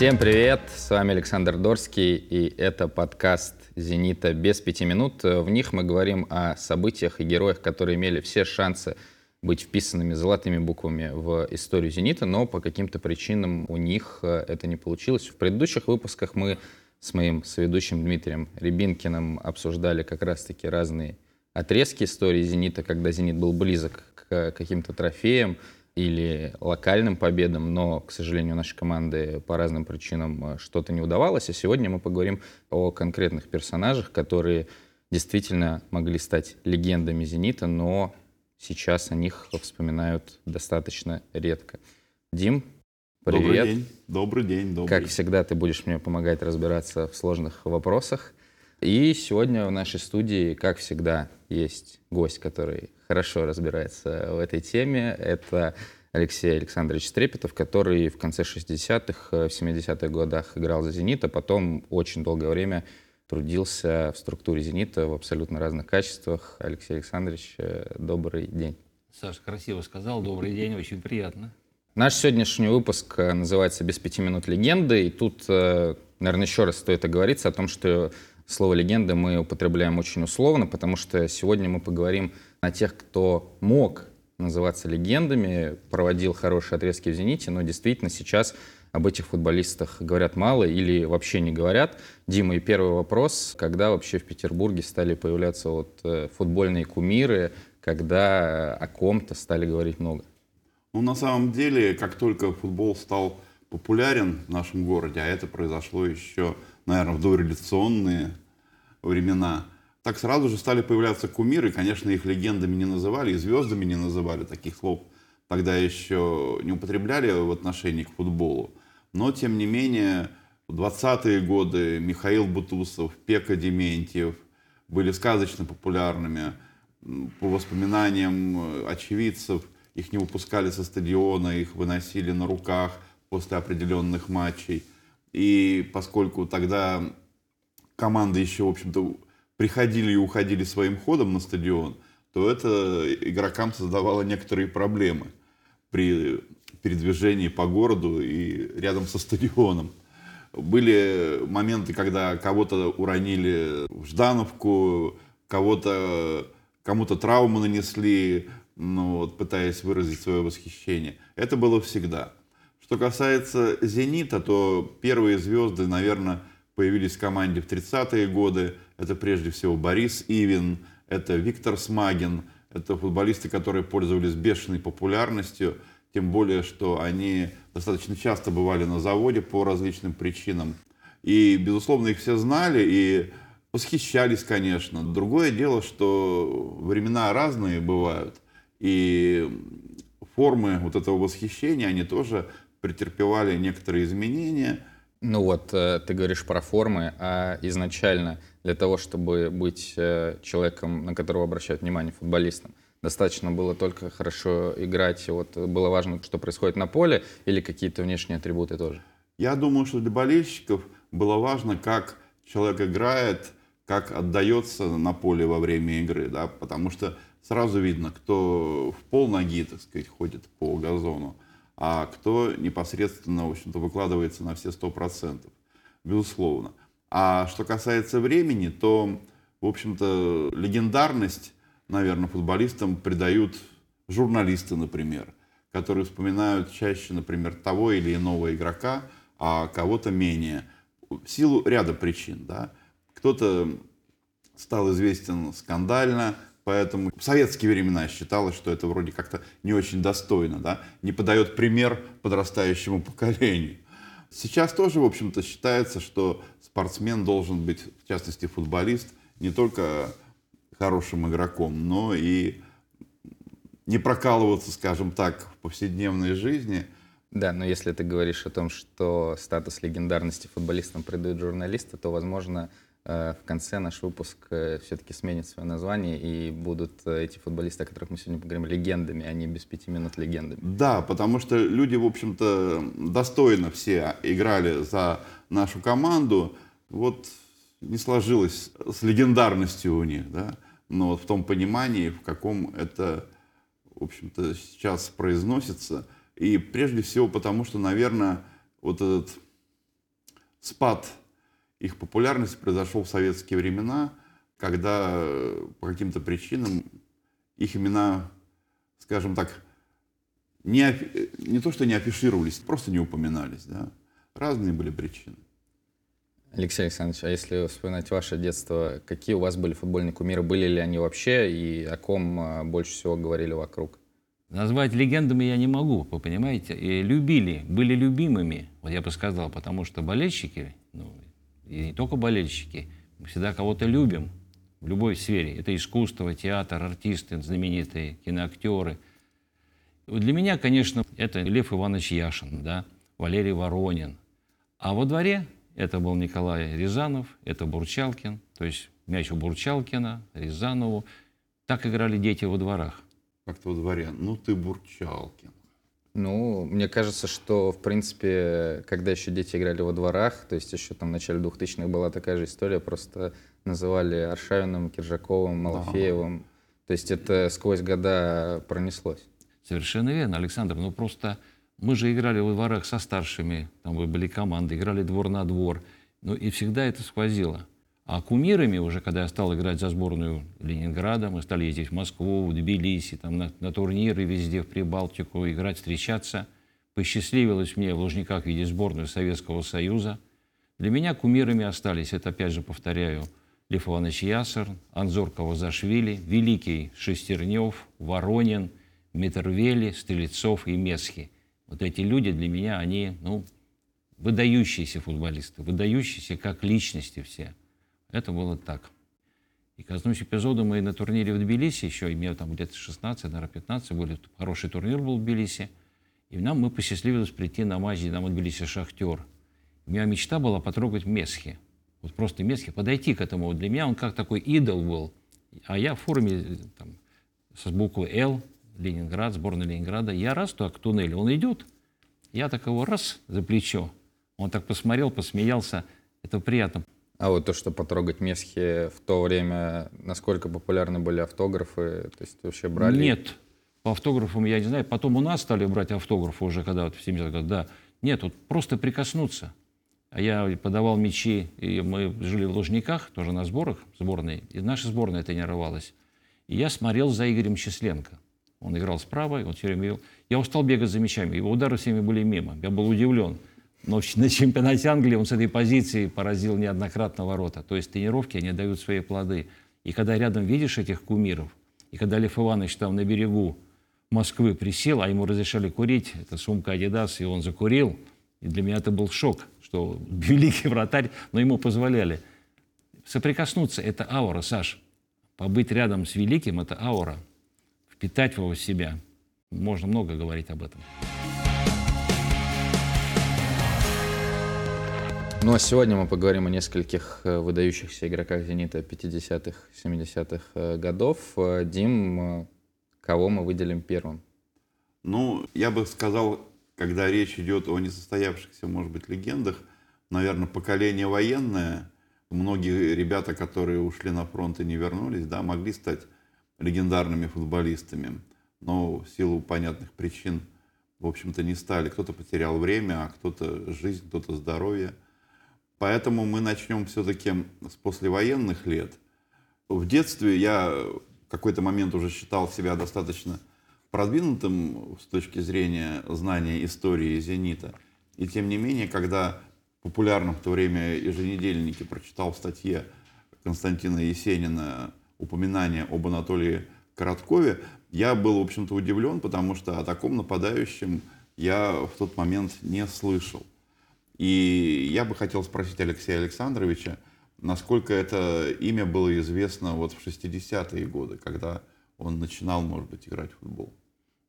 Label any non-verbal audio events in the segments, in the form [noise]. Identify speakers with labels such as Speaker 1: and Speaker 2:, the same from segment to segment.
Speaker 1: Всем привет, с вами Александр Дорский, и это подкаст «Зенита без пяти минут». В них мы говорим о событиях и героях, которые имели все шансы быть вписанными золотыми буквами в историю «Зенита», но по каким-то причинам у них э, это не получилось. В предыдущих выпусках мы с моим соведущим Дмитрием Рябинкиным обсуждали как раз-таки разные отрезки истории «Зенита», когда «Зенит» был близок к каким-то трофеям или локальным победам, но, к сожалению, нашей команды по разным причинам э, что-то не удавалось. А сегодня мы поговорим о конкретных персонажах, которые действительно могли стать легендами «Зенита», но сейчас о них вспоминают достаточно редко. Дим, привет.
Speaker 2: Добрый день. Добрый день. Добрый.
Speaker 1: Как всегда, ты будешь мне помогать разбираться в сложных вопросах. И сегодня в нашей студии, как всегда, есть гость, который хорошо разбирается в этой теме. Это Алексей Александрович Стрепетов, который в конце 60-х, в 70-х годах играл за «Зенит», а потом очень долгое время трудился в структуре «Зенита» в абсолютно разных качествах. Алексей Александрович, э, добрый день.
Speaker 3: Саша красиво сказал, добрый день, очень приятно.
Speaker 1: Наш сегодняшний выпуск э, называется «Без пяти минут легенды», и тут, э, наверное, еще раз стоит оговориться о том, что слово «легенда» мы употребляем очень условно, потому что сегодня мы поговорим о тех, кто мог называться легендами, проводил хорошие отрезки в «Зените», но действительно сейчас об этих футболистах говорят мало или вообще не говорят. Дима, и первый вопрос. Когда вообще в Петербурге стали появляться вот э, футбольные кумиры, когда о ком-то стали говорить много?
Speaker 2: Ну, на самом деле, как только футбол стал популярен в нашем городе, а это произошло еще, наверное, в дореволюционные времена, так сразу же стали появляться кумиры. Конечно, их легендами не называли, и звездами не называли. Таких слов тогда еще не употребляли в отношении к футболу. Но, тем не менее, в 20-е годы Михаил Бутусов, Пека Дементьев были сказочно популярными. По воспоминаниям э, очевидцев, их не выпускали со стадиона, их выносили на руках после определенных матчей. И поскольку тогда команды еще, в общем-то, приходили и уходили своим ходом на стадион, то это игрокам создавало некоторые проблемы при передвижении по городу и рядом со стадионом. Были моменты, когда кого-то уронили в Ждановку, кого-то, кому-то травму нанесли, ну, вот, пытаясь выразить свое восхищение. Это было всегда. Что касается «Зенита», то первые звезды, наверное, появились в команде в 30-е годы. Это прежде всего Борис Ивин, это Виктор Смагин, это футболисты, которые пользовались бешеной популярностью – тем более, что они достаточно часто бывали на заводе по различным причинам. И, безусловно, их все знали и восхищались, конечно. Другое дело, что времена разные бывают, и формы вот этого восхищения, они тоже претерпевали некоторые изменения.
Speaker 1: Ну вот, э, ты говоришь про формы, а изначально для того, чтобы быть э, человеком, на которого обращают внимание футболистом, достаточно было только хорошо играть, вот было важно, что происходит на поле, или какие-то внешние атрибуты тоже?
Speaker 2: Я думаю, что для болельщиков было важно, как человек играет, как отдается на поле во время игры, да, потому что сразу видно, кто в пол ноги, так сказать, ходит по газону, а кто непосредственно, в общем-то, выкладывается на все сто процентов, безусловно. А что касается времени, то, в общем-то, легендарность наверное, футболистам придают журналисты, например, которые вспоминают чаще, например, того или иного игрока, а кого-то менее. В силу ряда причин. Да? Кто-то стал известен скандально, поэтому в советские времена считалось, что это вроде как-то не очень достойно, да? не подает пример подрастающему [laughs] поколению. Сейчас тоже, в общем-то, считается, что спортсмен должен быть, в частности, футболист, не только хорошим игроком, но и не прокалываться, скажем так, в повседневной жизни.
Speaker 1: Да, но если ты говоришь о том, что статус легендарности футболистам придают журналисты, то, возможно, в конце наш выпуск э, все-таки сменит свое название, и будут э, эти футболисты, о которых мы сегодня поговорим, легендами, а не без пяти минут легендами.
Speaker 2: Да, потому что люди, в общем-то, достойно все играли за нашу команду. Вот не сложилось с легендарностью у них, да но вот в том понимании, в каком это, в общем-то, сейчас произносится. И прежде всего потому, что, наверное, вот этот спад их популярности произошел в советские времена, когда э, по каким-то причинам их имена, скажем так, не, не то что не афишировались, просто не упоминались. Да? Разные были причины.
Speaker 1: Алексей Александрович, а если вспоминать ваше детство, какие у вас были футбольные кумиры? Были ли они вообще и о ком а, больше всего говорили вокруг?
Speaker 3: Назвать легендами я не могу, вы понимаете? И любили, были любимыми, вот я бы сказал, потому что болельщики, ну, и не только болельщики, мы всегда кого-то любим в любой сфере. Это искусство, театр, артисты, знаменитые киноактеры. Для меня, конечно, это Лев Иванович Яшин, да, Валерий Воронин. А во дворе это был Николай Рязанов, это Бурчалкин, то есть мяч у Бурчалкина, Рязанову. Так играли дети во дворах.
Speaker 2: Как-то во дворе. Ну ты Бурчалкин.
Speaker 1: Ну, мне кажется, что, в принципе, когда еще дети играли во дворах, то есть еще там в начале 2000-х была такая же история, просто называли Аршавиным, Киржаковым, Малафеевым. Ага. То есть это сквозь года пронеслось.
Speaker 3: Совершенно верно, Александр. Ну просто мы же играли во дворах со старшими, там были команды, играли двор на двор. Ну и всегда это сквозило. А кумирами уже, когда я стал играть за сборную Ленинграда, мы стали ездить в Москву, в Тбилиси, там, на, на турниры везде, в Прибалтику, играть, встречаться. Посчастливилось мне в Лужниках видеть сборную Советского Союза. Для меня кумирами остались, это опять же повторяю, Лев Иванович Ясар, Анзор Кавазашвили, Великий Шестернев, Воронин, Метервели, Стрельцов и Месхи. Вот эти люди для меня, они, ну, выдающиеся футболисты, выдающиеся как личности все – это было так. И коснусь эпизода, мы на турнире в Тбилиси, еще имел там где-то 16, наверное, 15, были, хороший турнир был в Тбилиси. И нам мы посчастливилось прийти на матч «Динамо Тбилиси» «Шахтер». У меня мечта была потрогать Месхи. Вот просто Месхи, подойти к этому. Вот для меня он как такой идол был. А я в форме там, с буквы «Л», Ленинград, сборная Ленинграда. Я раз туда к туннелю, он идет, я так его раз за плечо. Он так посмотрел, посмеялся. Это приятно.
Speaker 1: А вот то, что потрогать месхи в то время, насколько популярны были автографы, то есть вообще брали?
Speaker 3: Нет, по автографам я не знаю. Потом у нас стали брать автографы уже, когда вот в 70 годах, да. Нет, вот просто прикоснуться. А я подавал мячи, и мы жили в Лужниках, тоже на сборах сборной, и наша сборная тренировалась. И я смотрел за Игорем Счастленко. Он играл справа, он все время. Я устал бегать за мячами, его удары всеми были мимо. Я был удивлен. Но на чемпионате Англии он с этой позиции поразил неоднократно ворота. То есть тренировки, они дают свои плоды. И когда рядом видишь этих кумиров, и когда Лев Иванович там на берегу Москвы присел, а ему разрешали курить, это сумка Адидас, и он закурил, и для меня это был шок, что [laughs] великий вратарь, но ему позволяли. Соприкоснуться – это аура, Саш. Побыть рядом с великим – это аура. Впитать его в себя. Можно много говорить об этом.
Speaker 1: Ну а сегодня мы поговорим о нескольких э, выдающихся игроках «Зенита» 50-х, 70-х э, годов. Э, Дим, кого мы выделим первым?
Speaker 2: Ну, я бы сказал, когда речь идет о несостоявшихся, может быть, легендах, наверное, поколение военное, многие ребята, которые ушли на фронт и не вернулись, да, могли стать легендарными футболистами, но в силу понятных причин, в общем-то, не стали. Кто-то потерял время, а кто-то жизнь, кто-то здоровье – Поэтому мы начнем все-таки с послевоенных лет. В детстве я в какой-то момент уже считал себя достаточно продвинутым с точки зрения знания истории «Зенита». И тем не менее, когда популярном в то время еженедельнике прочитал в статье Константина Есенина упоминание об Анатолии Короткове, я был, в общем-то, удивлен, потому что о таком нападающем я в тот момент не слышал. И я бы хотел спросить Алексея Александровича, насколько это имя было известно вот в 60-е годы, когда он начинал, может быть, играть в футбол?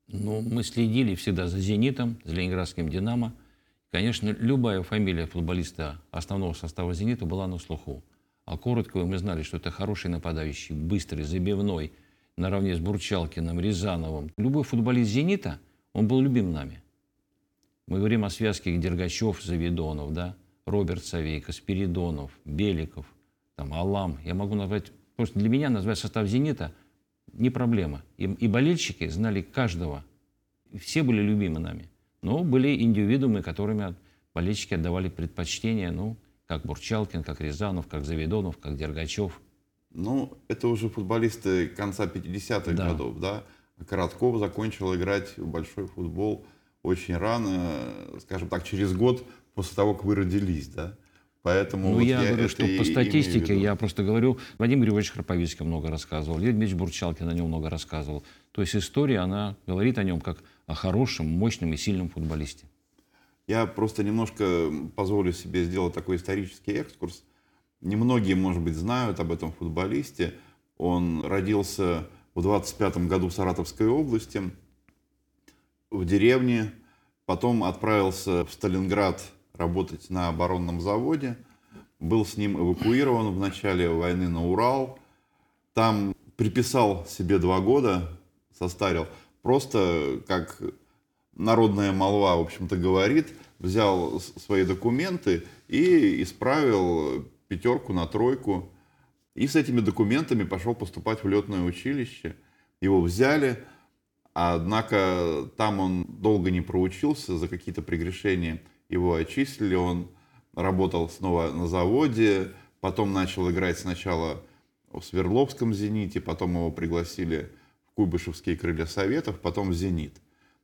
Speaker 3: Ну, мы следили всегда за «Зенитом», за ленинградским «Динамо». Конечно, любая фамилия футболиста основного состава «Зенита» была на слуху. А коротко мы знали, что это хороший нападающий, быстрый, забивной, наравне с Бурчалкиным, Рязановым. Любой футболист «Зенита», он был любим нами. Мы говорим о связке Дергачев, Завидонов, да, Роберт Савейко, Спиридонов, Беликов, там, Алам. Я могу назвать, просто для меня назвать состав «Зенита» не проблема. И, и болельщики знали каждого. Все были любимы нами. Но были индивидуумы, которыми болельщики отдавали предпочтение, ну, как Бурчалкин, как Рязанов, как Завидонов, как Дергачев.
Speaker 2: Ну, это уже футболисты конца 50-х
Speaker 3: Да.
Speaker 2: годов, да? Коротков закончил играть в большой футбол очень рано, скажем так, через год после того, как вы родились, да? Поэтому
Speaker 3: Ну,
Speaker 2: вот
Speaker 3: я говорю,
Speaker 2: это
Speaker 3: что по статистике, я просто говорю, Вадим Григорьевич Храповицкий много рассказывал, Леонид Дмитриевич Бурчалкин о нем много рассказывал. То есть история, она говорит о нем как о хорошем, мощном и сильном футболисте.
Speaker 2: Я просто немножко позволю себе сделать такой исторический экскурс. Немногие, может быть, знают об этом футболисте. Он родился в 25 году в Саратовской области, в деревне. Потом отправился в Сталинград работать на оборонном заводе. Был с ним эвакуирован в начале войны на Урал. Там приписал себе два года, состарил. Просто как народная молва, в общем-то, говорит, взял свои документы и исправил пятерку на тройку. И с этими документами пошел поступать в летное училище. Его взяли, однако там он долго не проучился, за какие-то прегрешения его отчислили. Он работал снова на заводе, потом начал играть сначала в Свердловском «Зените», потом его пригласили в Куйбышевские крылья Советов, потом в «Зенит».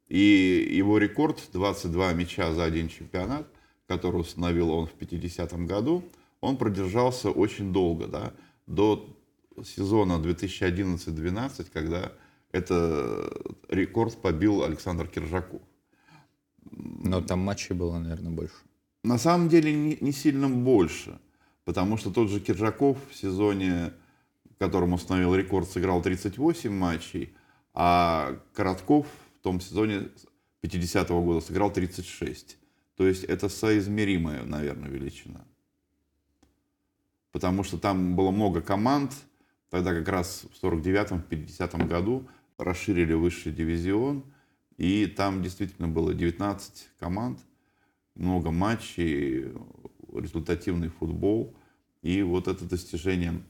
Speaker 2: И его рекорд 22 мяча за один чемпионат, который установил он в 50-м году, он продержался очень долго, да, до сезона 2011-2012, когда этот рекорд побил Александр Киржаков.
Speaker 1: Но там матчей было, наверное, больше.
Speaker 2: На самом деле не, не сильно больше, потому что тот же Киржаков в сезоне, в котором установил рекорд, сыграл 38 матчей, а Коротков в том сезоне 50-го года сыграл 36. То есть это соизмеримая, наверное, величина. Потому что там было много команд, тогда как раз в 49-м, 50-м году расширили высший дивизион, и там действительно было 19 команд, много матчей, результативный футбол. И вот это достижение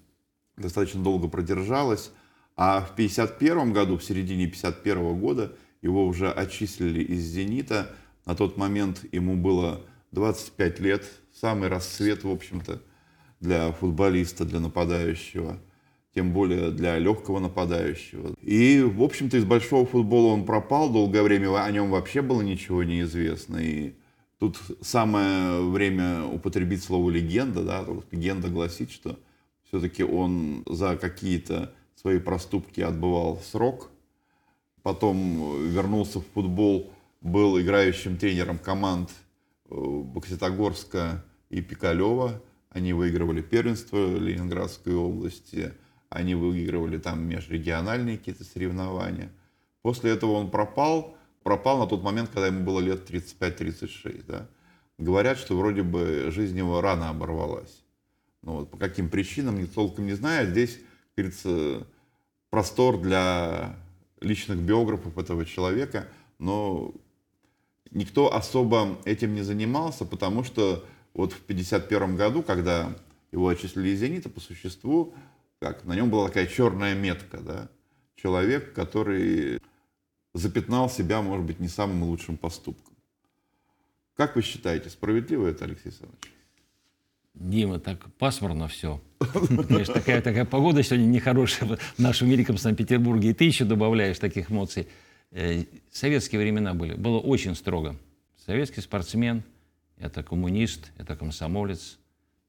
Speaker 2: достаточно долго продержалось. А в 51 году, в середине 51 года, его уже отчислили из «Зенита». На тот момент ему было 25 лет, самый расцвет, в общем-то, для футболиста, для нападающего, тем более для легкого нападающего. И, в общем-то, из большого футбола он пропал, долгое время о нем вообще было ничего не известно. И тут самое время употребить слово «легенда». Да? Легенда гласит, что все-таки он за какие-то свои проступки отбывал срок, потом вернулся в футбол, был играющим тренером команд э, Бокситогорска и Пикалева. Они выигрывали первенство Ленинградской области, они выигрывали там межрегиональные какие-то соревнования. После этого он пропал, пропал на тот момент, когда ему было лет 35-36. Да? Говорят, что вроде бы жизнь его рано оборвалась. Ну, вот, по каким причинам, никто толком не знает. Здесь, как говорится, простор для личных биографов этого человека, но никто особо этим не занимался, потому что вот в 1951 году, когда его отчислили из «Зенита», по существу, как, на нем была такая черная метка, да, человек, который запятнал себя, может быть, не самым лучшим поступком. Как вы считаете, справедливо это, Алексей Александрович?
Speaker 3: Дима, так пасмурно все. Знаешь, такая, такая погода сегодня нехорошая в нашем великом Санкт-Петербурге, и ты еще добавляешь таких эмоций. Э, Советские времена были, было очень строго. Советский спортсмен – это коммунист, это комсомолец,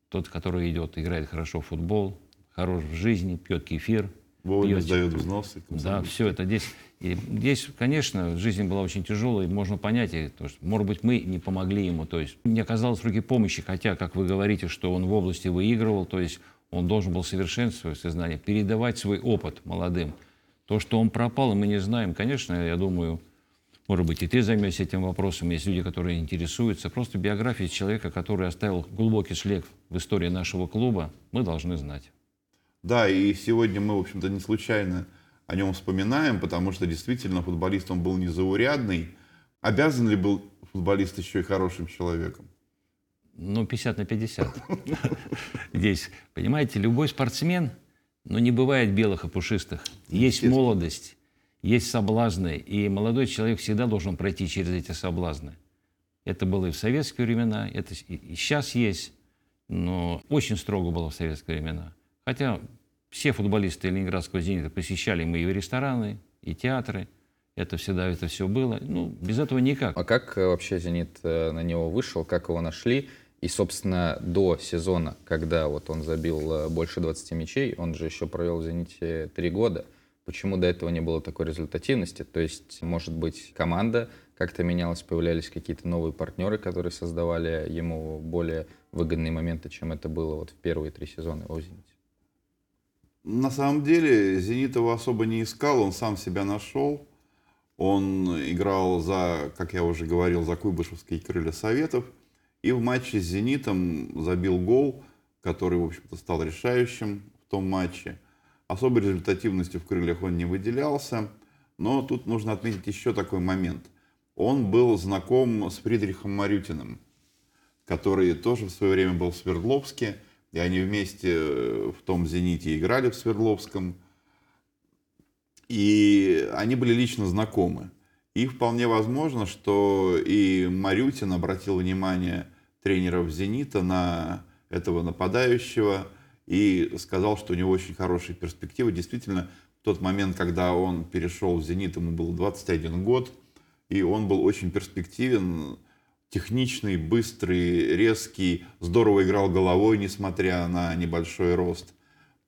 Speaker 3: тот, который идет, играет хорошо в футбол, хорош в жизни, пьет кефир,
Speaker 2: Вовремя
Speaker 3: пьет
Speaker 2: сдает взносы.
Speaker 3: да, все это здесь. И здесь, конечно, жизнь была очень тяжелой, можно понять, и то, что, может быть, мы не помогли ему, то есть не оказалось руки помощи, хотя, как вы говорите, что он в области выигрывал, то есть он должен был совершенствовать свои знания, передавать свой опыт молодым. То, что он пропал, и мы не знаем, конечно, я думаю, может быть, и ты займешься этим вопросом, есть люди, которые интересуются. Просто биография человека, который оставил глубокий шлейф в истории нашего клуба, мы должны знать.
Speaker 2: Да, и сегодня мы, в общем-то, не случайно о нем вспоминаем, потому что действительно футболист он был незаурядный. Обязан ли был футболист еще и хорошим человеком?
Speaker 3: Ну, 50 на 50. [laughs] Здесь, понимаете, любой спортсмен, но не бывает белых и пушистых. Есть молодость, есть соблазны, и молодой человек всегда должен пройти через эти соблазны. Это было и в советские времена, это и сейчас есть, но очень строго было в советские времена. Хотя все футболисты Ленинградского «Зенита» посещали мы и рестораны, и театры. Это всегда это все было. Ну, без этого никак.
Speaker 1: А как э, вообще «Зенит» э, на него вышел, как его нашли? И, собственно, до сезона, когда вот он забил э, больше 20 мячей, он же еще провел в «Зените» три года. Почему до этого не было такой результативности? То есть, может быть, команда как-то менялась, появлялись какие-то новые партнеры, которые создавали ему более выгодные моменты, чем это было вот в первые три сезона его «Зените»?
Speaker 2: На самом деле «Зенит» его особо не искал, он сам себя нашел. Он играл за, как я уже говорил, за Куйбышевские крылья Советов. И в матче с «Зенитом» забил гол, который, в общем-то, стал решающим в том матче. Особой результативностью в крыльях он не выделялся. Но тут нужно отметить еще такой момент. Он был знаком с Фридрихом Марютиным, который тоже в свое время был в Свердловске – и они вместе э, в том «Зените» играли в Свердловском. И они были лично знакомы. И вполне возможно, что и Марютин обратил внимание тренеров «Зенита» на этого нападающего и сказал, что у него очень хорошие перспективы. Действительно, в тот момент, когда он перешел в «Зенит», ему было 21 год, и он был очень перспективен техничный, быстрый, резкий, здорово играл головой, несмотря на небольшой рост.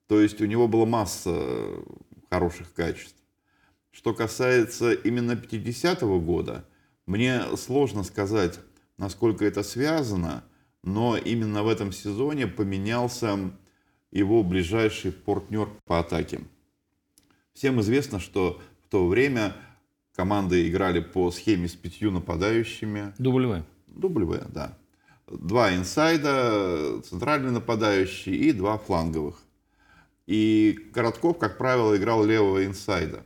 Speaker 2: То есть у него была масса хороших качеств. Что касается именно 50-го года, мне сложно сказать, насколько это связано, но именно в этом сезоне поменялся его ближайший партнер по атаке. Всем известно, что в то время команды играли по схеме с пятью нападающими.
Speaker 3: Дублевая.
Speaker 2: W, да. Два инсайда, центральный нападающий и два фланговых. И Коротков, как правило, играл левого инсайда.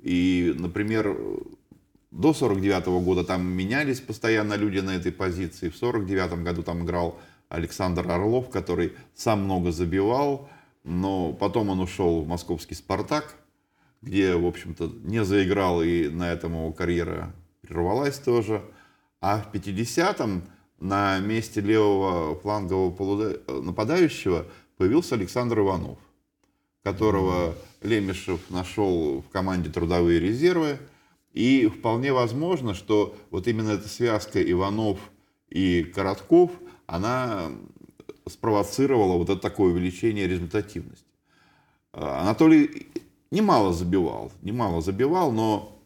Speaker 2: И, например, до 49 -го года там менялись постоянно люди на этой позиции. В 49 году там играл Александр Орлов, который сам много забивал, но потом он ушел в московский «Спартак», где, в общем-то, не заиграл, и на этом его карьера прервалась тоже. А в 50-м на месте левого флангового нападающего появился Александр Иванов, которого Лемешев нашел в команде «Трудовые резервы». И вполне возможно, что вот именно эта связка Иванов и Коротков, она спровоцировала вот это такое увеличение результативности. Анатолий немало забивал, немало забивал, но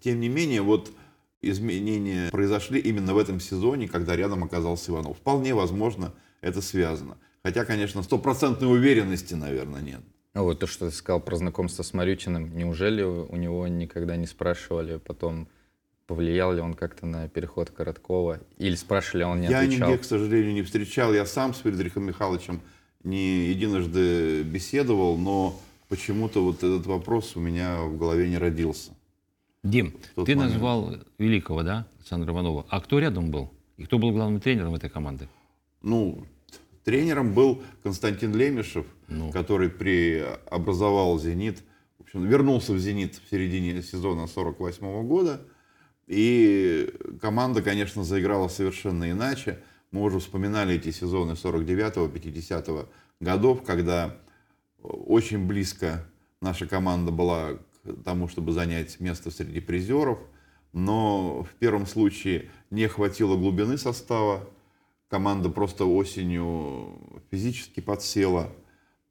Speaker 2: тем не менее вот изменения произошли именно в этом сезоне, когда рядом оказался Иванов. Вполне возможно, это связано. Хотя, конечно, стопроцентной уверенности, наверное, нет.
Speaker 1: А вот то, что ты сказал про знакомство с Марютиным, неужели у него никогда не спрашивали потом, повлиял ли он как-то на переход Короткова? Или спрашивали, а он не
Speaker 2: я
Speaker 1: отвечал?
Speaker 2: Я нигде, к сожалению, не встречал. Я сам с Фридрихом Михайловичем не единожды беседовал, но почему-то вот этот вопрос у меня в голове не родился.
Speaker 3: Дим, ты момент. назвал великого, да, Александра Иванова. А кто рядом был? И кто был главным тренером этой команды?
Speaker 2: Ну, тренером был Константин Лемешев, ну. который преобразовал «Зенит», в общем, вернулся в «Зенит» в середине сезона 48 -го года. И команда, конечно, заиграла совершенно иначе. Мы уже вспоминали эти сезоны 49-50 годов, когда очень близко наша команда была тому, чтобы занять место среди призеров. Но в первом случае не хватило глубины состава. Команда просто осенью физически подсела.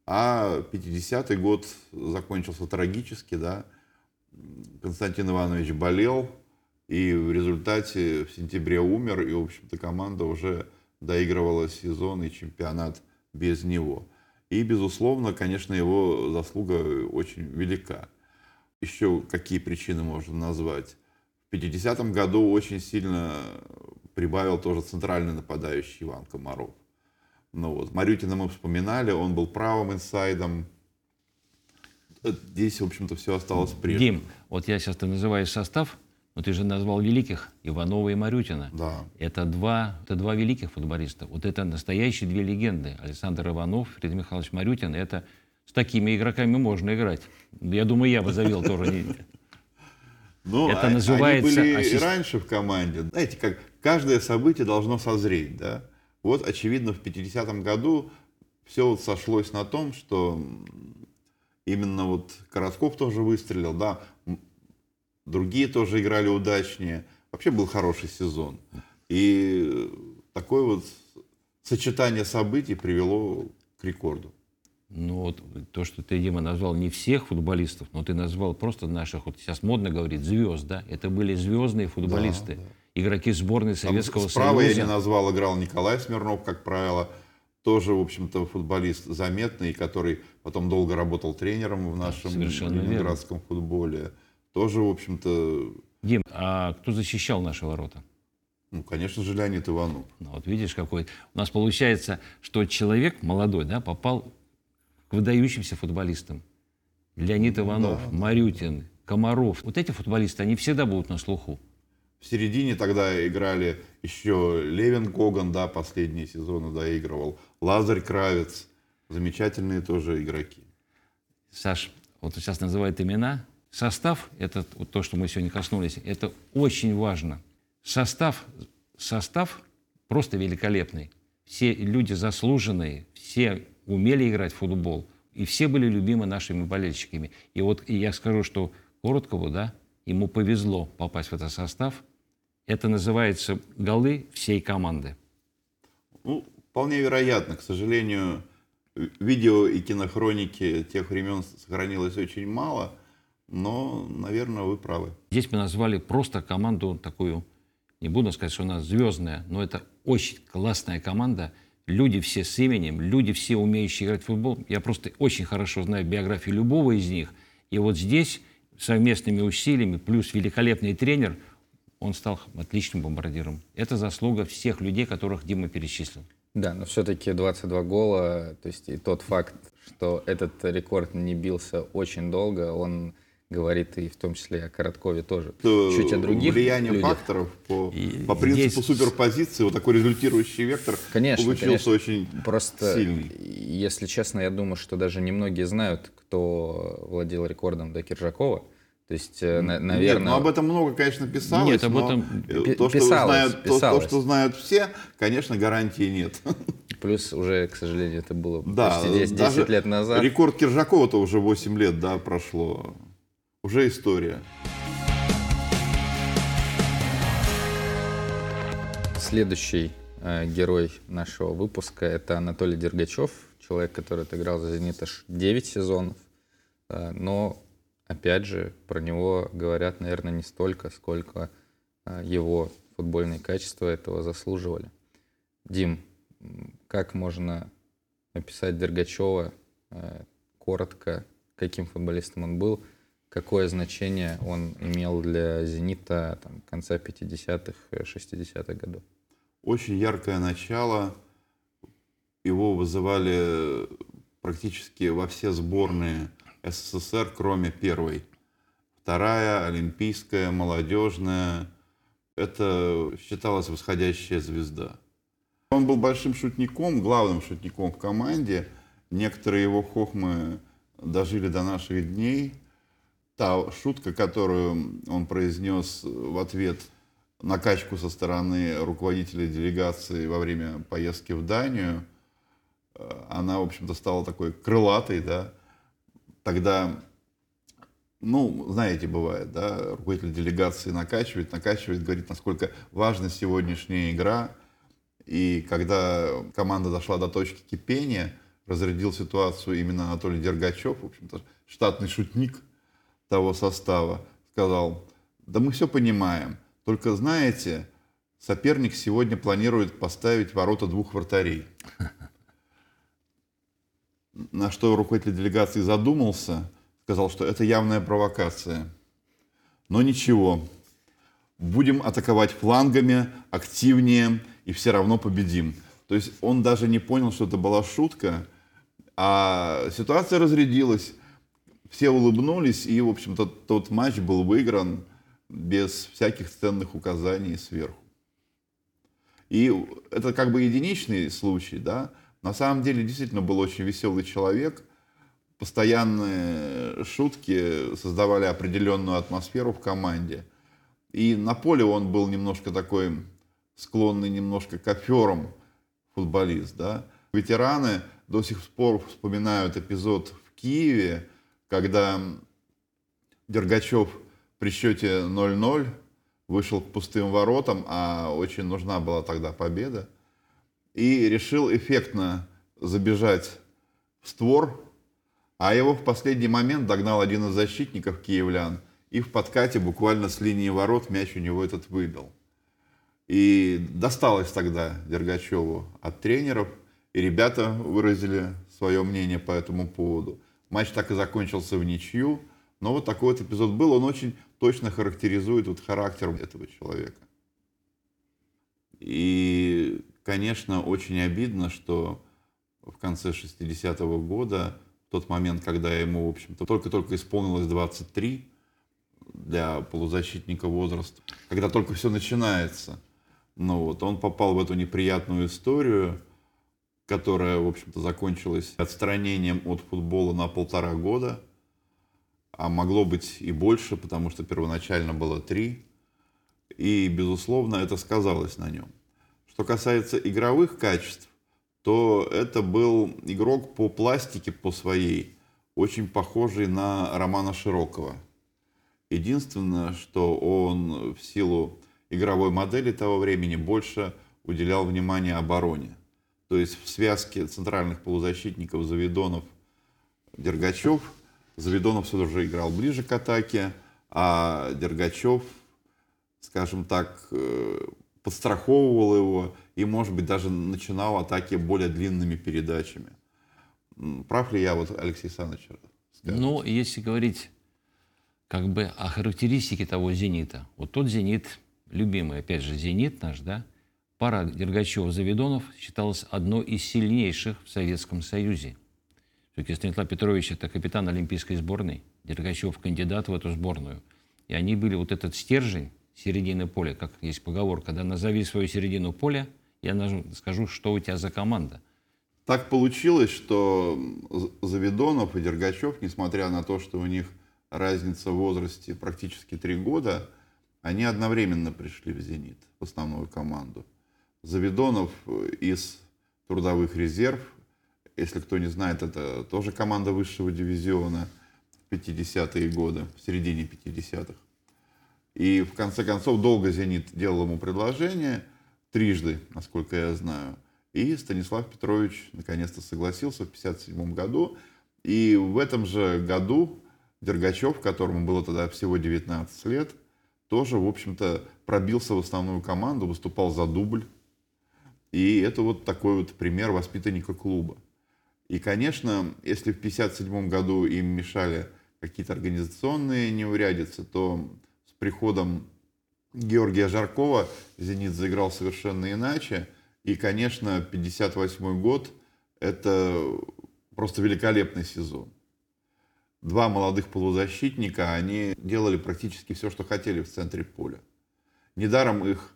Speaker 2: А 50-й год закончился трагически, да. Константин Иванович болел, и в результате в сентябре умер, и, в общем-то, команда уже доигрывала сезон и чемпионат без него. И, безусловно, конечно, его заслуга очень велика еще какие причины можно назвать? В 50-м году очень сильно прибавил тоже центральный нападающий Иван Комаров. Ну вот, Марютина мы вспоминали, он был правым инсайдом. Здесь, в общем-то, все осталось прежним.
Speaker 3: Дим, вот я сейчас ты называешь состав, но ты же назвал великих Иванова и Марютина.
Speaker 2: Да.
Speaker 3: Это два, это два великих футболиста. Вот это настоящие две легенды. Александр Иванов, Фредди Михайлович Марютин. Это с такими игроками можно играть. Я думаю, я бы завел тоже. [laughs]
Speaker 2: Ну,
Speaker 3: Это
Speaker 2: а-
Speaker 3: называется
Speaker 2: Они были и
Speaker 3: ассист-
Speaker 2: раньше в команде. Знаете, как каждое событие должно созреть, да? Вот, очевидно, в 50-м году все вот сошлось на том, что именно вот Коротков тоже выстрелил, да, другие тоже играли удачнее. Вообще был хороший сезон. И такое вот сочетание событий привело к рекорду.
Speaker 3: Ну вот то, что ты, Дима, назвал не всех футболистов, но ты назвал просто наших, вот сейчас модно говорить, звезд, да? Это были звездные футболисты, игроки сборной
Speaker 2: Там
Speaker 3: Советского
Speaker 2: справа я
Speaker 3: Союза.
Speaker 2: не назвал, играл Николай Смирнов, как правило. Тоже, в общем-то, футболист заметный, который потом долго работал тренером в нашем
Speaker 3: совершенно верно.
Speaker 2: ленинградском футболе. Тоже, в общем-то,
Speaker 3: Дим, а кто защищал наши ворота?
Speaker 2: ну, конечно же, Леонид Иванов.
Speaker 3: Ну, вот видишь, какой. У нас получается, что человек молодой, да, попал к выдающимся футболистам. Леонид Иванов, Марютин, Комаров. Вот эти футболисты, они всегда будут на слуху.
Speaker 2: В середине тогда играли еще Левин Коган, да, последние сезоны доигрывал. Лазарь Кравец. Замечательные тоже игроки.
Speaker 3: Саш, вот сейчас называют имена. Состав, это вот то, что мы сегодня коснулись, это очень важно. Состав, состав просто великолепный. Все люди заслуженные, все умели играть в футбол, и все были любимы нашими болельщиками. И вот и я скажу, что Короткову, да, ему повезло попасть в этот состав. Это называется голы всей команды.
Speaker 2: Ну, вполне вероятно. К сожалению, ви- видео и кинохроники тех времен сохранилось очень мало, но, наверное, вы правы.
Speaker 3: Здесь мы назвали просто команду такую, не буду сказать, что она звездная, но это очень классная команда. Люди все с именем, люди все умеющие играть в футбол. Я просто очень хорошо знаю биографию любого из них. И вот здесь совместными усилиями, плюс великолепный тренер, он стал отличным бомбардиром. Это заслуга всех людей, которых Дима перечислил.
Speaker 1: Да, но все-таки 22 гола, то есть и тот факт, что этот рекорд не бился очень долго, он говорит и в том числе о Короткове тоже.
Speaker 2: Что
Speaker 1: Чуть о других
Speaker 2: влияние
Speaker 1: людях.
Speaker 2: факторов по,
Speaker 3: И
Speaker 2: по принципу
Speaker 3: здесь-
Speaker 2: суперпозиции, вот такой результирующий вектор
Speaker 1: Конечно,
Speaker 2: получился
Speaker 1: конечно.
Speaker 2: очень
Speaker 1: Просто,
Speaker 2: сильный.
Speaker 1: если честно, я думаю, что даже немногие знают, кто владел рекордом до Киржакова. То есть, э, на- наверное...
Speaker 2: Нет, ну об этом много, конечно, писалось,
Speaker 3: Нет, об этом
Speaker 2: э, то, что
Speaker 1: писалось,
Speaker 2: знают, то- То,
Speaker 1: писалось.
Speaker 2: что знают все, конечно, гарантии нет.
Speaker 1: Плюс уже, к сожалению, это было
Speaker 2: Да,
Speaker 1: почти 10,
Speaker 2: даже
Speaker 1: 10 лет назад.
Speaker 2: Рекорд Киржакова-то уже 8 лет, да, прошло. Уже история.
Speaker 1: Следующий э, герой нашего выпуска это Анатолий Дергачев, человек, который отыграл за «Зенит» аж 9 сезонов. Э, но, опять же, про него говорят, наверное, не столько, сколько э, его футбольные качества этого заслуживали. Дим, как можно описать Дергачева э, коротко, каким футболистом он был, какое значение он имел для «Зенита» там, конца 50-х, э, 60-х годов?
Speaker 2: Очень яркое начало. Его вызывали практически во все сборные СССР, кроме первой. Вторая, олимпийская, молодежная. Это считалась восходящая звезда. Он был большим шутником, главным шутником в команде. Некоторые его хохмы дожили до наших дней. Та шутка, которую он произнес в ответ на качку со стороны руководителя делегации во время поездки в Данию, э, она, в общем-то, стала такой крылатой, да. Тогда, ну, знаете, бывает, да, руководитель делегации накачивает, накачивает, говорит, насколько важна сегодняшняя игра. И когда команда дошла до точки кипения, разрядил ситуацию именно Анатолий Дергачев, в общем-то, штатный шутник того состава, сказал, да мы все понимаем, только знаете, соперник сегодня планирует поставить ворота двух вратарей. На что руководитель делегации задумался, сказал, что это явная провокация. Но ничего, будем атаковать флангами, активнее, и все равно победим. То есть он даже не понял, что это была шутка, а ситуация разрядилась. Все улыбнулись, и, в общем-то, тот матч был выигран без всяких ценных указаний сверху. И это как бы единичный случай, да. На самом деле, действительно был очень веселый человек. постоянные шутки создавали определенную атмосферу в команде. И на поле он был немножко такой склонный немножко к аферам футболист. Да? Ветераны до сих пор вспоминают эпизод в Киеве, когда Дергачев при счете 0-0 вышел к пустым воротам, а очень нужна была тогда победа, и решил эффектно забежать в створ, а его в последний момент догнал один из защитников киевлян, и в подкате буквально с линии ворот мяч у него этот выбил. И досталось тогда Дергачеву от тренеров, и ребята выразили свое мнение по этому поводу. Матч так и закончился в ничью, но вот такой вот эпизод был, он очень точно характеризует вот характер этого человека. И, конечно, очень обидно, что в конце 60-го года, в тот момент, когда ему, в общем-то, только-только исполнилось 23, для полузащитника возраста, когда только все начинается, ну вот, он попал в эту неприятную историю, которая, в общем-то, закончилась отстранением от футбола на полтора года, а могло быть и больше, потому что первоначально было три, и, безусловно, это сказалось на нем. Что касается игровых качеств, то это был игрок по пластике, по своей, очень похожий на Романа Широкого. Единственное, что он в силу игровой модели того времени больше уделял внимание обороне. То есть в связке центральных полузащитников Завидонов, Дергачев, Завидонов все же играл ближе к атаке, а Дергачев, скажем так, э, подстраховывал его и, может быть, даже начинал атаки более длинными передачами. Прав ли я, вот Алексей Саныч?
Speaker 3: Ну, если говорить как бы о характеристике того «Зенита». Вот тот «Зенит», любимый, опять же, «Зенит» наш, да, пара Дергачева-Завидонов считалась одной из сильнейших в Советском Союзе. Все-таки Станислав Петрович – это капитан Олимпийской сборной, Дергачев – кандидат в эту сборную. И они были вот этот стержень середины поля, как есть поговорка, да, назови свою середину поля, я скажу, что у тебя за команда.
Speaker 2: Так получилось, что Завидонов и Дергачев, несмотря на то, что у них разница в возрасте практически три года, они одновременно пришли в «Зенит», в основную команду. Завидонов из трудовых резерв, если кто не знает, это тоже команда высшего дивизиона в 50-е годы, в середине 50-х. И в конце концов долго «Зенит» делал ему предложение, трижды, насколько я знаю. И Станислав Петрович наконец-то согласился в 1957 году. И в этом же году Дергачев, которому было тогда всего 19 лет, тоже, в общем-то, пробился в основную команду, выступал за дубль. И это вот такой вот пример воспитанника клуба. И, конечно, если в 1957 году им мешали какие-то организационные неурядицы, то с приходом Георгия Жаркова «Зенит» заиграл совершенно иначе. И, конечно, 1958 год – это просто великолепный сезон два молодых полузащитника, они делали практически все, что хотели в центре поля. Недаром их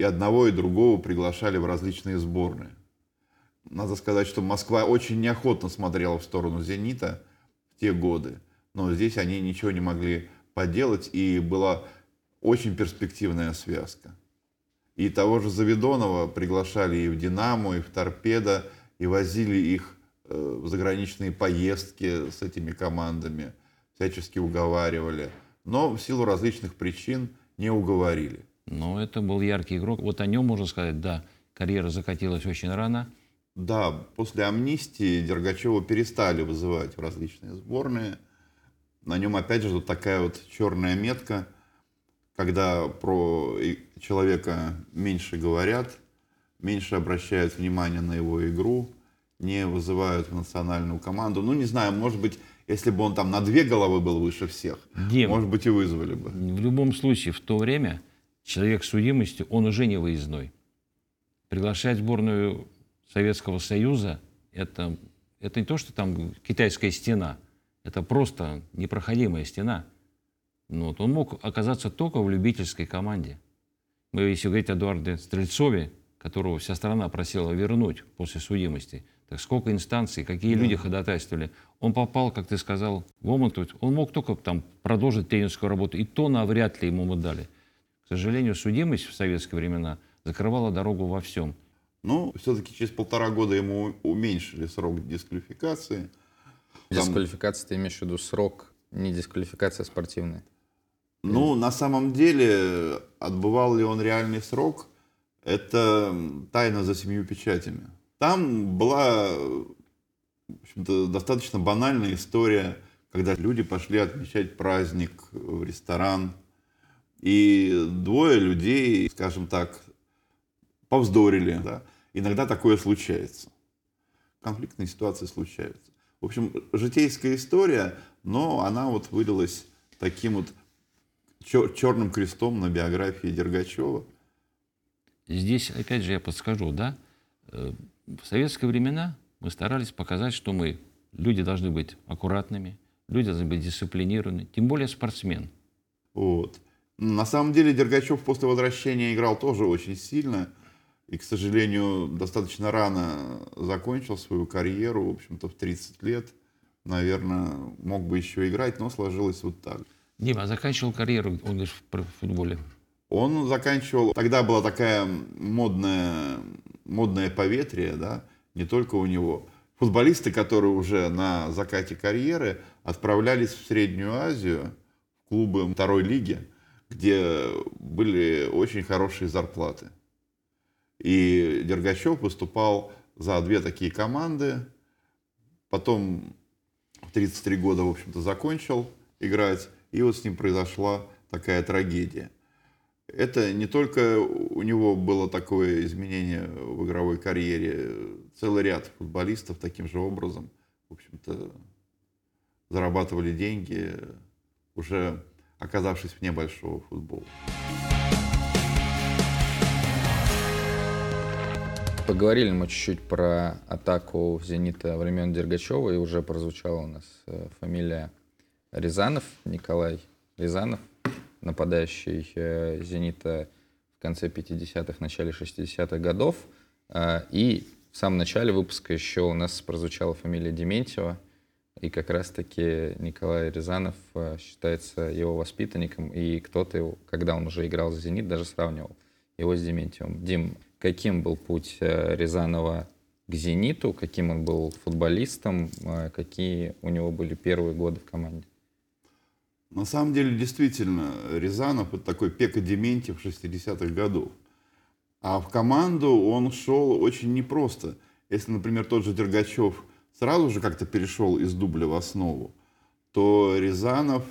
Speaker 2: и одного, и другого приглашали в различные сборные. Надо сказать, что Москва очень неохотно смотрела в сторону «Зенита» в те годы, но здесь они ничего не могли поделать, и была очень перспективная связка. И того же Завидонова приглашали и в «Динамо», и в «Торпедо», и возили их в заграничные поездки с этими командами, всячески уговаривали. Но в силу различных причин не уговорили.
Speaker 3: Но это был яркий игрок. Вот о нем можно сказать, да, карьера закатилась очень рано.
Speaker 2: Да, после амнистии Дергачева перестали вызывать в различные сборные. На нем опять же вот такая вот черная метка, когда про человека меньше говорят, меньше обращают внимание на его игру, не вызывают в национальную команду. Ну, не знаю, может быть, если бы он там на две головы был выше всех, Дим, может быть, и вызвали бы.
Speaker 3: В любом случае, в то время человек с судимостью, он уже не выездной. Приглашать сборную Советского Союза, это, это не то, что там китайская стена, это просто непроходимая стена. Ну, вот, он мог оказаться только в любительской команде. Мы, если говорить о Эдуарде Стрельцове, которого вся страна просила вернуть после судимости, Так сколько инстанций, какие да. люди ходатайствовали. Он попал, как ты сказал, в омут, он мог только там продолжить тренерскую работу, и то навряд ли ему мы дали. К сожалению, судимость в советские времена закрывала дорогу во всем.
Speaker 2: Ну, все-таки через полтора года ему уменьшили срок дисквалификации.
Speaker 1: Дисквалификация, ты имеешь в виду срок, не дисквалификация спортивная?
Speaker 2: Ну, на самом деле, отбывал ли он реальный срок, это тайна за семью печатями. Там была в общем-то, достаточно банальная история, когда люди пошли отмечать праздник в ресторан, и двое людей, скажем так, повздорили. Да? Иногда такое случается. Конфликтные ситуации случаются. В общем, житейская история, но она вот вылилась таким вот чер- черным крестом на биографии Дергачева.
Speaker 3: Здесь, опять же, я подскажу, да, э, в советские времена мы старались показать, что мы, люди должны быть аккуратными, люди должны быть дисциплинированы, тем более спортсмен.
Speaker 2: Вот. На самом деле Дергачев после возвращения играл тоже очень сильно. И, к сожалению, достаточно рано закончил свою карьеру, в общем-то, в 30 лет. Наверное, мог бы еще играть, но сложилось вот так.
Speaker 3: Дима, а заканчивал карьеру, он говорит, в футболе.
Speaker 2: Он заканчивал, тогда была такая модная, модное поветрие, да, не только у него. Футболисты, которые уже на закате карьеры отправлялись в Среднюю Азию, в клубы второй лиги, где были очень хорошие зарплаты. И Дергачев выступал за две такие команды. Потом в 33 года, в общем-то, закончил играть. И вот с ним произошла такая трагедия. Это не только у него было такое изменение в игровой карьере. Целый ряд футболистов таким же образом, в общем-то, зарабатывали деньги, уже оказавшись вне большого футбола.
Speaker 1: Поговорили мы чуть-чуть про атаку «Зенита» времен Дергачева, и уже прозвучала у нас э, фамилия Рязанов, Николай Рязанов, нападающий э, «Зенита» в конце 50-х, начале 60-х годов. Э, и в самом начале выпуска еще у нас прозвучала фамилия Дементьева, и как раз-таки Николай Рязанов считается его воспитанником, и кто-то, когда он уже играл за «Зенит», даже сравнивал его с Дементьевым. Дим, каким был путь э, Рязанова к «Зениту», каким он был футболистом, э, какие у него были первые годы в команде?
Speaker 2: На самом деле, действительно, Рязанов — это такой Пека Дементьев 60-х годов. А в команду он шел очень непросто. Если, например, тот же Дергачев сразу же как-то перешел из дубля в основу, то Рязанов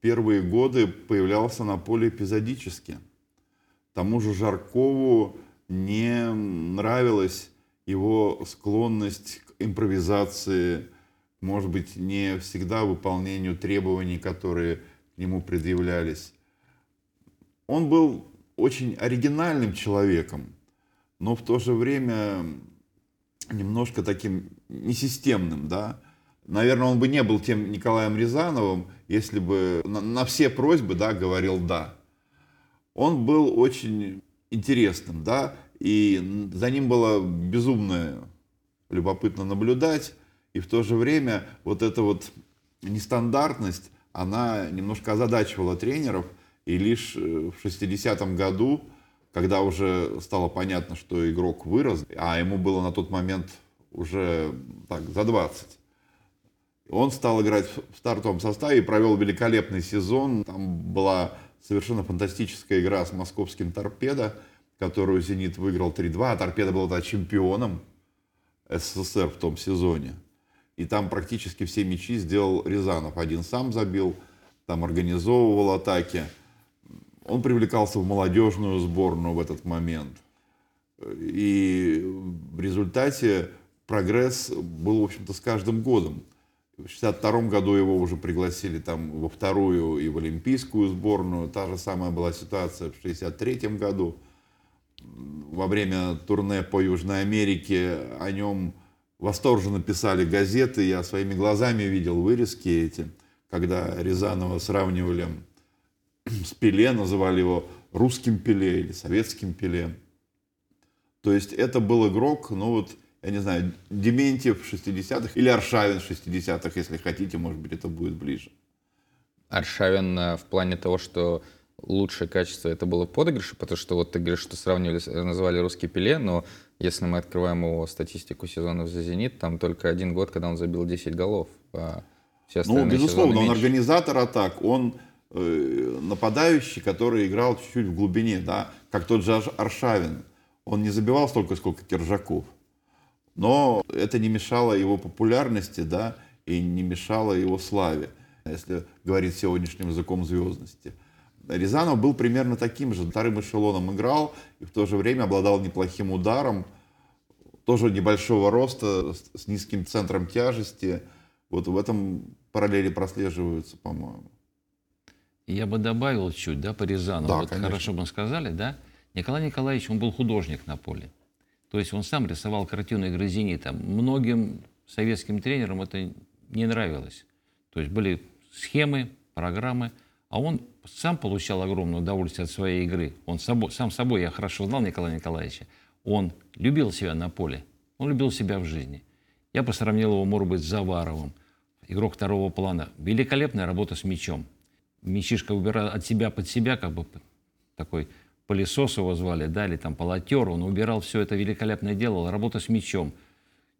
Speaker 2: первые годы появлялся на поле эпизодически. Тому же Жаркову не нравилась его склонность к импровизации, может быть, не всегда выполнению требований, которые к нему предъявлялись. Он был очень оригинальным человеком, но в то же время немножко таким несистемным, да. Наверное, он бы не был тем Николаем Рязановым, если бы на, на все просьбы, да, говорил «да». Он был очень интересным, да, и за ним было безумно любопытно наблюдать, и в то же время вот эта вот нестандартность, она немножко озадачивала тренеров, и лишь э, в 60-м году, когда уже стало понятно, что игрок вырос, а ему было на тот момент уже так, за 20, он стал играть в стартовом составе и провел великолепный сезон. Там была совершенно фантастическая игра с московским «Торпедо», которую «Зенит» выиграл 3-2, а «Торпедо» был тогда чемпионом СССР в том сезоне. И там практически все мячи сделал Рязанов. Один сам забил, там организовывал атаки. Он привлекался в молодежную сборную в этот момент. И в результате прогресс был, в общем-то, с каждым годом. В 62 году его уже пригласили там во вторую и в олимпийскую сборную. Та же самая была ситуация в 63 году. Во время турне по Южной Америке о нем восторженно писали газеты. Я своими глазами видел вырезки эти, когда Рязанова сравнивали с Пеле, называли его русским Пеле или советским Пеле. То есть это был игрок, ну вот, я не знаю, Дементьев в 60-х или Аршавин в 60-х, если хотите, может быть, это будет ближе.
Speaker 1: Аршавин э, в плане того, что лучшее качество это было подыгрыше, потому что вот ты говоришь, что сравнивали, назвали русский Пеле, но если мы открываем его статистику сезонов за «Зенит», там только один год, когда он забил 10 голов. А все
Speaker 2: ну, безусловно, он организатор атак, он э, нападающий, который играл чуть-чуть в глубине, да, как тот же Аршавин. Он не забивал столько, сколько Киржаков. Но это не мешало его популярности, да, и не мешало его славе, если говорить сегодняшним языком звездности. Рязанов был примерно таким же, вторым эшелоном играл и в то же время обладал неплохим ударом, тоже небольшого роста, с низким центром тяжести. Вот в этом параллели прослеживаются, по-моему.
Speaker 3: Я бы добавил чуть, да, по Рязанову.
Speaker 2: Да,
Speaker 3: вот
Speaker 2: конечно.
Speaker 3: хорошо бы сказали, да. Николай Николаевич, он был художник на поле. То есть он сам рисовал картины игры «Зенита». Многим советским тренерам это не нравилось. То есть были схемы, программы, а он сам получал огромное удовольствие от своей игры. Он собой, сам собой, я хорошо знал Николая Николаевича, он любил себя на поле, он любил себя в жизни. Я бы сравнил его, может быть, с Заваровым, игрок второго плана. Великолепная работа с мячом. Мячишка убирал от себя под себя, как бы такой пылесос его звали, да, или там полотер, он убирал все это великолепно делал, работа с мячом,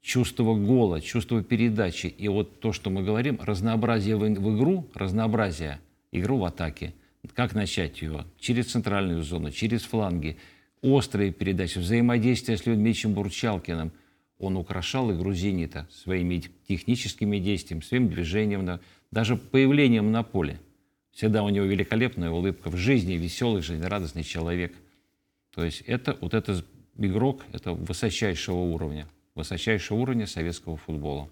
Speaker 3: чувство гола, чувство передачи. И вот то, что мы говорим, разнообразие в, в игру, разнообразие, игру в атаке. Как начать ее? Через центральную зону, через фланги, острые передачи, взаимодействие с Людмиловичем Бурчалкиным. Он украшал игру «Зенита» своими техническими действиями, своим движением, да, даже появлением на поле. Всегда у него великолепная улыбка в жизни, веселый, жизнерадостный человек. То есть это вот этот игрок, это высочайшего уровня, высочайшего уровня советского футбола.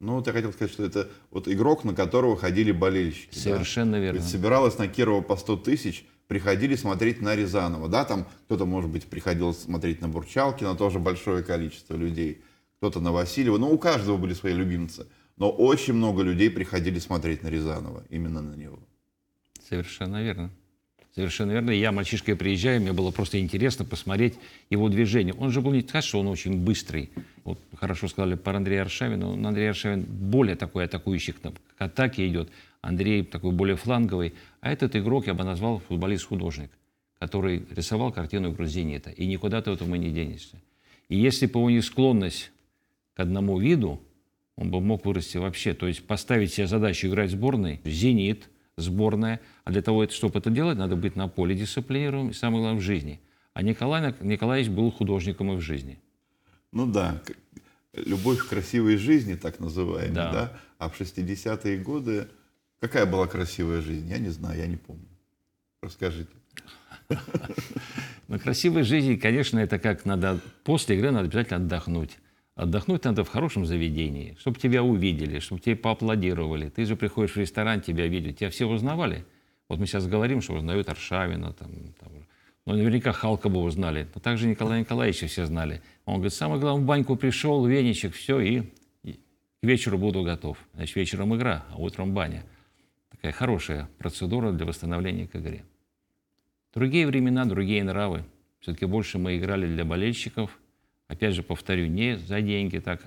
Speaker 2: Ну, вот я хотел сказать, что это вот игрок, на которого ходили болельщики. да?
Speaker 3: Совершенно верно.
Speaker 2: Ведь собиралось на Кирова по 100 тысяч, приходили смотреть на Рязанова. Да, там кто-то, может быть, приходил смотреть на Бурчалкина, тоже большое количество людей. Кто-то на Васильева. Ну, у каждого были свои любимцы. Но очень много людей приходили смотреть на Рязанова, именно на него.
Speaker 3: Совершенно верно. Совершенно верно. Я мальчишкой приезжаю, мне было просто интересно посмотреть его движение. Он же был не так, что он очень быстрый. Вот хорошо сказали про Андрея Аршавина. Но Андрей Аршавин более такой атакующий к атаке идет. Андрей такой более фланговый. А этот игрок я бы назвал футболист-художник, который рисовал картину игру «Зенита». И никуда ты этого не денешься. И если бы у них склонность к одному виду, он бы мог вырасти вообще. То есть поставить себе задачу играть в сборной, «Зенит», сборная. А для того, чтобы это делать, надо быть на поле дисциплинированным и, самое главное, в жизни. А Николай Николаевич был художником и в жизни.
Speaker 2: Ну да, любовь к красивой жизни, так называемая,
Speaker 3: Да.
Speaker 2: да. А в 60-е годы какая была красивая жизнь? Я не знаю, я не помню. Расскажите. [laughs]
Speaker 3: Но красивой жизни, конечно, это как надо... После игры надо обязательно отдохнуть. Отдохнуть надо в хорошем заведении, чтобы тебя увидели, чтобы тебе поаплодировали. Ты же приходишь в ресторан, тебя видят, тебя все узнавали. Вот мы сейчас говорим, что узнают Аршавина, там, там, ну, наверняка Халка бы узнали. Но также Николая Николаевича все знали. Он говорит, самое главное, в баньку пришел, веничек, все, и к вечеру буду готов. Значит, вечером игра, а утром баня. Такая хорошая процедура для восстановления к игре. Другие времена, другие нравы. Все-таки больше мы играли для болельщиков. Опять же, повторю, не за деньги, так,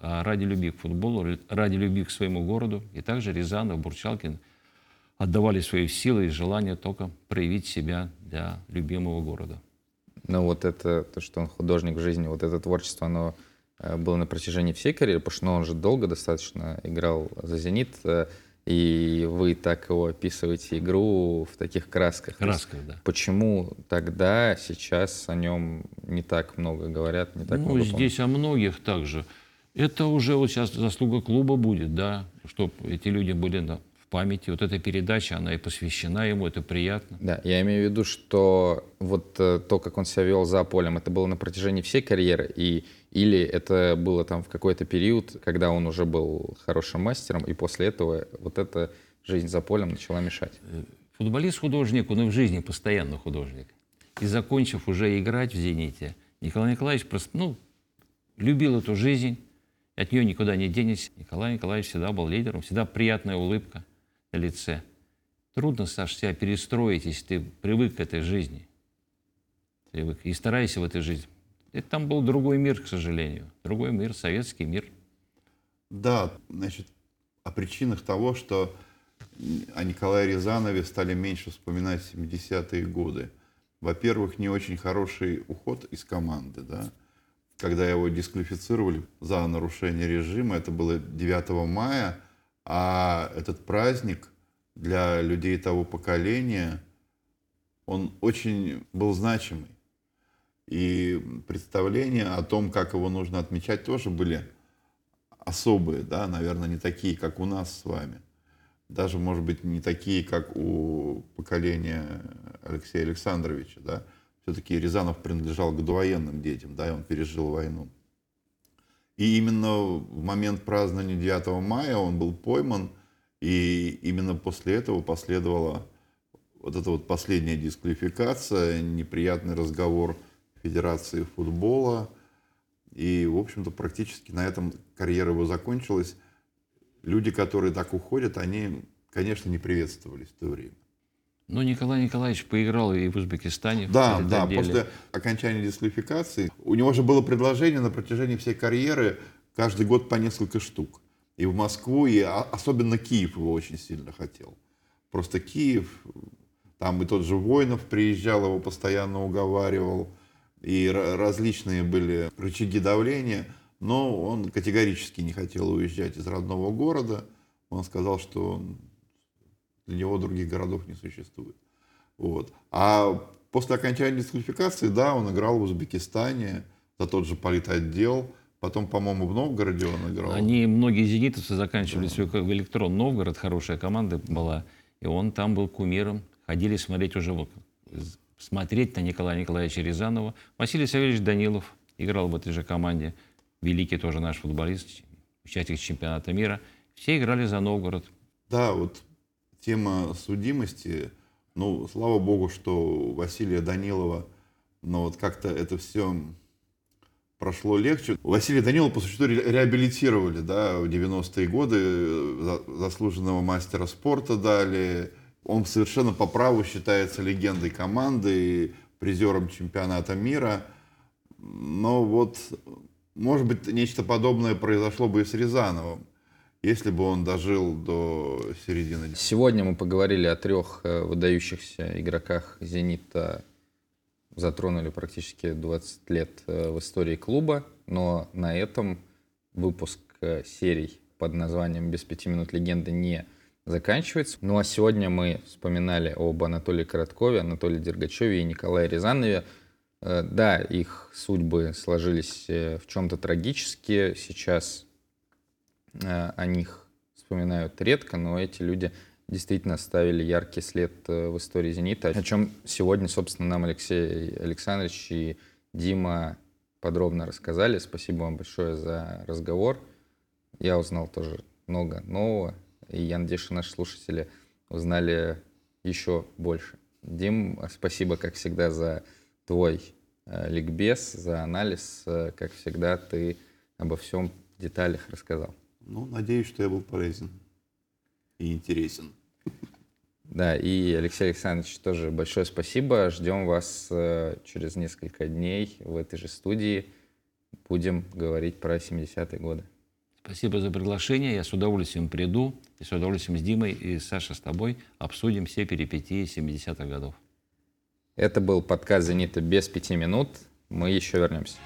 Speaker 3: а ради любви к футболу, ради любви к своему городу. И также Рязанов, Бурчалкин отдавали свои силы и желание только проявить себя для любимого города.
Speaker 1: Ну вот это, то, что он художник в жизни, вот это творчество, оно э, было на протяжении всей карьеры, потому что ну, он же долго достаточно играл за «Зенит», э, и вы так его описываете игру в таких красках.
Speaker 3: Красков, да.
Speaker 1: Почему тогда, сейчас о нем не так много говорят, не так
Speaker 3: ну,
Speaker 1: много помнят?
Speaker 3: здесь о многих также. Это уже вот сейчас заслуга клуба будет, да, чтобы эти люди были на- в памяти. Вот эта передача, она и посвящена ему, это приятно.
Speaker 1: Да, я имею в виду, что вот э, то, как он себя вел за полем, это было на протяжении всей карьеры, и, или это было там в какой-то период, когда он уже был хорошим мастером, и после этого вот эта жизнь за полем начала мешать.
Speaker 3: Футболист-художник, он и в жизни постоянно художник. И закончив уже играть в «Зените», Николай Николаевич просто, ну, любил эту жизнь, от нее никуда не денешься. Николай Николаевич всегда был лидером, всегда приятная улыбка на лице. Трудно, Саш, себя перестроить, если ты привык к этой жизни. Привык. И старайся в этой жизни Это там был другой мир, к сожалению. Другой мир, советский мир.
Speaker 2: Да, значит, о причинах того, что о Николае Рязанове стали меньше вспоминать 70-е годы. Во-первых, не очень хороший уход из команды, да. Когда его дисквалифицировали за нарушение режима, это было 9 мая, а этот праздник для людей того поколения, он очень был значимый. И представления о том, как его нужно отмечать, тоже были особые, да, наверное, не такие, как у нас с вами. Даже, может быть, не такие, как у поколения Алексея Александровича, да. Все-таки Рязанов принадлежал к довоенным детям, да, и он пережил войну. И именно в момент празднования 9 мая он был пойман, и именно после этого последовала вот эта вот последняя дисквалификация, неприятный разговор Федерации футбола – и, в общем-то, практически на этом карьера его закончилась. Люди, которые так уходят, они, конечно, не приветствовались в то время.
Speaker 3: Но Николай Николаевич поиграл и в Узбекистане.
Speaker 2: Да, в да, деле. после окончания дисквалификации. У него же было предложение на протяжении всей карьеры каждый год по несколько штук. И в Москву, и особенно Киев его очень сильно хотел. Просто Киев, там и тот же Воинов приезжал, его постоянно уговаривал и различные были рычаги давления, но он категорически не хотел уезжать из родного города. Он сказал, что для него других городов не существует. Вот. А после окончания дисквалификации, да, он играл в Узбекистане за тот же политотдел, Потом, по-моему, в Новгороде он играл.
Speaker 3: Они, многие зенитовцы заканчивали да. свой в электрон Новгород, хорошая команда была. И он там был кумиром. Ходили смотреть уже смотреть на Николая Николаевича Рязанова. Василий Савельевич Данилов играл в этой же команде. Великий тоже наш футболист, участник чемпионата мира. Все играли за Новгород.
Speaker 2: Да, вот тема судимости. Ну, слава богу, что Василия Данилова, но вот как-то это все прошло легче. Василия Данилова, по существу, реабилитировали, да, в 90-е годы, заслуженного мастера спорта дали, он совершенно по праву считается легендой команды, призером чемпионата мира. Но вот, может быть, нечто подобное произошло бы и с Рязановым, если бы он дожил до середины.
Speaker 1: Сегодня мы поговорили о трех э, выдающихся игроках «Зенита», затронули практически 20 лет э, в истории клуба, но на этом выпуск э, серий под названием «Без пяти минут легенды» не заканчивается. Ну а сегодня мы вспоминали об Анатолии Короткове, Анатолии Дергачеве и Николае Рязанове. Э, да, их судьбы сложились э, в чем-то трагически. Сейчас э, о них вспоминают редко, но эти люди действительно оставили яркий след в истории «Зенита», о чем сегодня, собственно, нам Алексей Александрович и Дима подробно рассказали. Спасибо вам большое за разговор. Я узнал тоже много нового. И я надеюсь, что наши слушатели узнали еще больше. Дим, спасибо, как всегда, за твой э, ликбез, за анализ. Э, как всегда, ты обо всем в деталях рассказал.
Speaker 2: Ну, надеюсь, что я был полезен и интересен.
Speaker 1: Да, и Алексей Александрович тоже большое спасибо. Ждем вас э, через несколько дней в этой же студии. Будем говорить про 70-е годы.
Speaker 3: Спасибо за приглашение. Я с удовольствием приду. И с удовольствием с Димой и Сашей с тобой обсудим все перипетии 70-х годов.
Speaker 1: Это был подкаст «Зенита» без пяти минут. Мы еще вернемся.